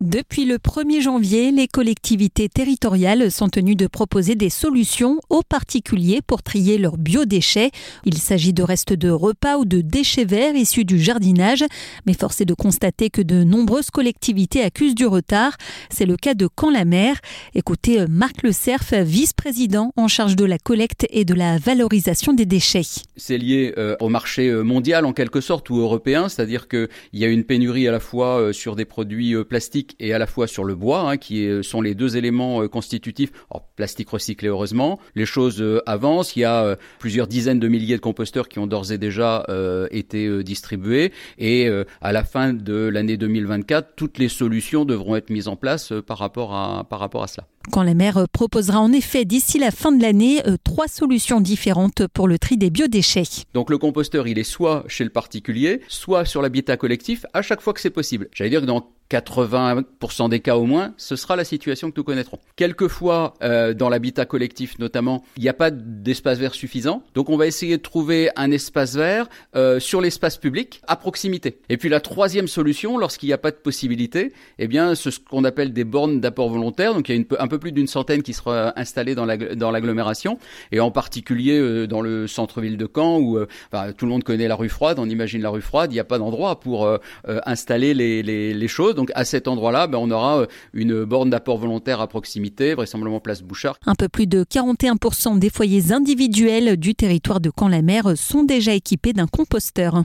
Depuis le 1er janvier, les collectivités territoriales sont tenues de proposer des solutions aux particuliers pour trier leurs biodéchets. Il s'agit de restes de repas ou de déchets verts issus du jardinage, mais force est de constater que de nombreuses collectivités accusent du retard. C'est le cas de Camp-la-Mer. Écoutez euh, Marc Le Cerf, vice-président en charge de la collecte et de la valorisation des déchets. C'est lié euh, au marché euh, mondial en quelque sorte ou européen, c'est-à-dire qu'il y a une pénurie à la fois sur des produits plastiques et à la fois sur le bois, hein, qui sont les deux éléments euh, constitutifs. Alors, plastique recyclé, heureusement. Les choses euh, avancent. Il y a euh, plusieurs dizaines de milliers de composteurs qui ont d'ores et déjà été distribués. Et à la fin de l'année 2024, toutes les solutions devront être mises en place par rapport à, par rapport à cela. Quand la maire proposera en effet d'ici la fin de l'année trois solutions différentes pour le tri des biodéchets. Donc le composteur, il est soit chez le particulier, soit sur l'habitat collectif, à chaque fois que c'est possible. J'allais dire que dans 80% des cas au moins, ce sera la situation que nous connaîtrons. Quelquefois, euh, dans l'habitat collectif notamment, il n'y a pas d'espace vert suffisant, donc on va essayer de trouver un espace vert euh, sur l'espace public à proximité. Et puis la troisième solution, lorsqu'il n'y a pas de possibilité, eh bien, ce qu'on appelle des bornes d'apport volontaire. Donc il y a une, un peu plus d'une centaine qui sera installées dans l'agglomération, et en particulier euh, dans le centre-ville de Caen, où euh, tout le monde connaît la rue Froide. On imagine la rue Froide, il n'y a pas d'endroit pour euh, installer les, choses. Donc à cet endroit-là, ben, on aura une borne d'apport volontaire à proximité, vraisemblablement place Bouchard. Un peu plus de 41% des foyers individuels du territoire de Camp-la-Mer sont déjà équipés d'un composteur.